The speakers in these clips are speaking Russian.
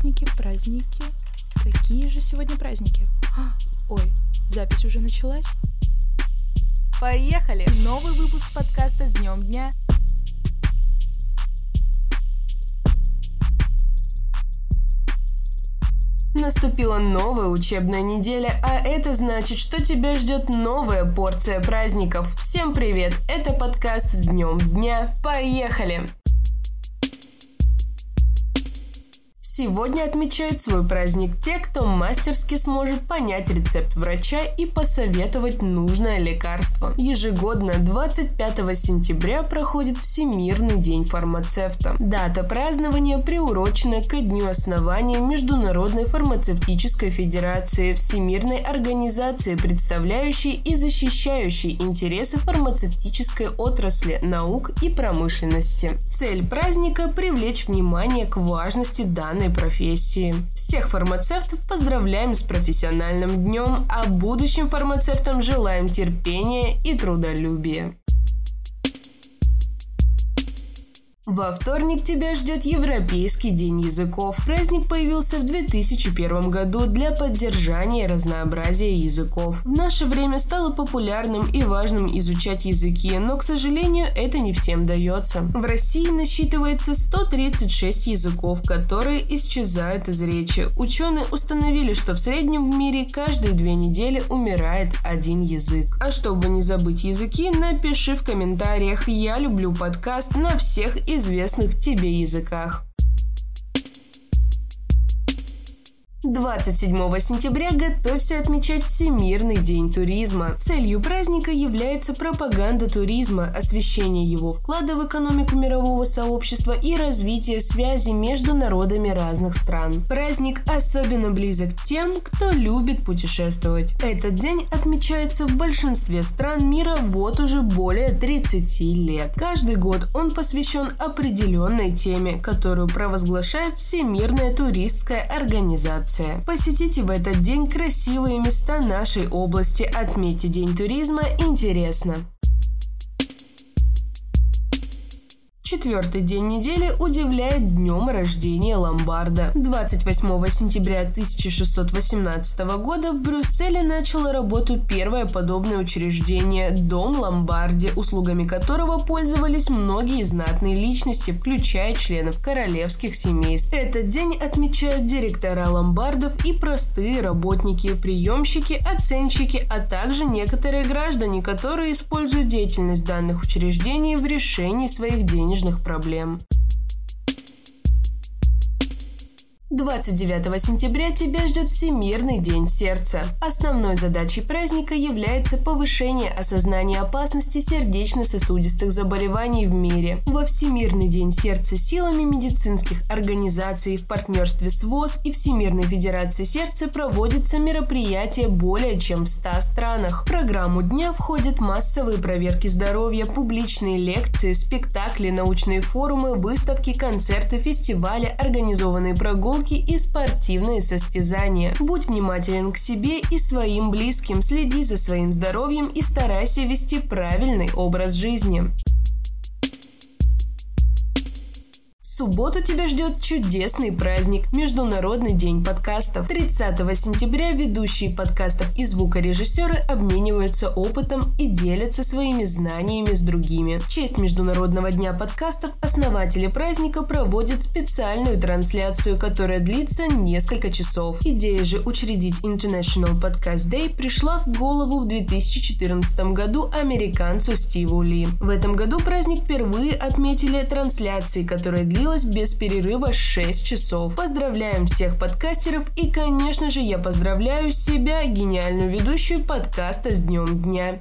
праздники, праздники. Какие же сегодня праздники? А, ой, запись уже началась? Поехали! Новый выпуск подкаста с днем дня. Наступила новая учебная неделя, а это значит, что тебя ждет новая порция праздников. Всем привет! Это подкаст с днем дня. Поехали! Сегодня отмечают свой праздник те, кто мастерски сможет понять рецепт врача и посоветовать нужное лекарство. Ежегодно 25 сентября проходит Всемирный день фармацевта. Дата празднования приурочена к дню основания Международной фармацевтической федерации, Всемирной организации, представляющей и защищающей интересы фармацевтической отрасли, наук и промышленности. Цель праздника – привлечь внимание к важности данной профессии. Всех фармацевтов поздравляем с профессиональным днем, а будущим фармацевтам желаем терпения и трудолюбия. Во вторник тебя ждет Европейский день языков. Праздник появился в 2001 году для поддержания разнообразия языков. В наше время стало популярным и важным изучать языки, но, к сожалению, это не всем дается. В России насчитывается 136 языков, которые исчезают из речи. Ученые установили, что в среднем в мире каждые две недели умирает один язык. А чтобы не забыть языки, напиши в комментариях «Я люблю подкаст» на всех из известных тебе языках. 27 сентября готовься отмечать Всемирный день туризма. Целью праздника является пропаганда туризма, освещение его вклада в экономику мирового сообщества и развитие связи между народами разных стран. Праздник особенно близок тем, кто любит путешествовать. Этот день отмечается в большинстве стран мира вот уже более 30 лет. Каждый год он посвящен определенной теме, которую провозглашает Всемирная туристская организация информация. Посетите в этот день красивые места нашей области, отметьте День туризма интересно. Четвертый день недели удивляет днем рождения Ломбарда. 28 сентября 1618 года в Брюсселе начало работу первое подобное учреждение – Дом Ломбарди, услугами которого пользовались многие знатные личности, включая членов королевских семейств. Этот день отмечают директора ломбардов и простые работники, приемщики, оценщики, а также некоторые граждане, которые используют деятельность данных учреждений в решении своих денежных денежных проблем. 29 сентября тебя ждет Всемирный день сердца. Основной задачей праздника является повышение осознания опасности сердечно-сосудистых заболеваний в мире. Во Всемирный день сердца силами медицинских организаций в партнерстве с ВОЗ и Всемирной Федерацией сердца проводятся мероприятия более чем в 100 странах. В программу дня входят массовые проверки здоровья, публичные лекции, спектакли, научные форумы, выставки, концерты, фестивали, организованные прогулки прогулки и спортивные состязания. Будь внимателен к себе и своим близким, следи за своим здоровьем и старайся вести правильный образ жизни. Субботу тебя ждет чудесный праздник – Международный день подкастов. 30 сентября ведущие подкастов и звукорежиссеры обмениваются опытом и делятся своими знаниями с другими. В честь Международного дня подкастов основатели праздника проводят специальную трансляцию, которая длится несколько часов. Идея же учредить International Podcast Day пришла в голову в 2014 году американцу Стиву Ли. В этом году праздник впервые отметили трансляции, которая длилась длилась без перерыва 6 часов. Поздравляем всех подкастеров и, конечно же, я поздравляю себя, гениальную ведущую подкаста с Днем Дня.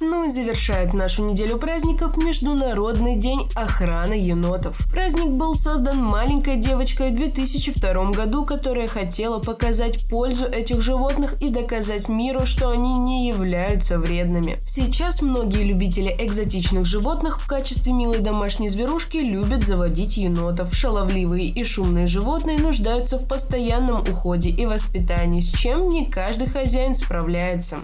Ну и завершает нашу неделю праздников Международный день охраны енотов. Праздник был создан маленькой девочкой в 2002 году, которая хотела показать пользу этих животных и доказать миру, что они не являются вредными. Сейчас многие любители экзотичных животных в качестве милой домашней зверушки любят заводить енотов. Шаловливые и шумные животные нуждаются в постоянном уходе и воспитании, с чем не каждый хозяин справляется.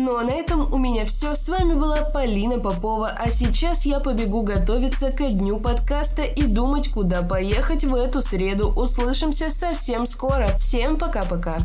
Ну а на этом у меня все. С вами была Полина Попова, а сейчас я побегу готовиться ко дню подкаста и думать, куда поехать в эту среду. Услышимся совсем скоро. Всем пока-пока.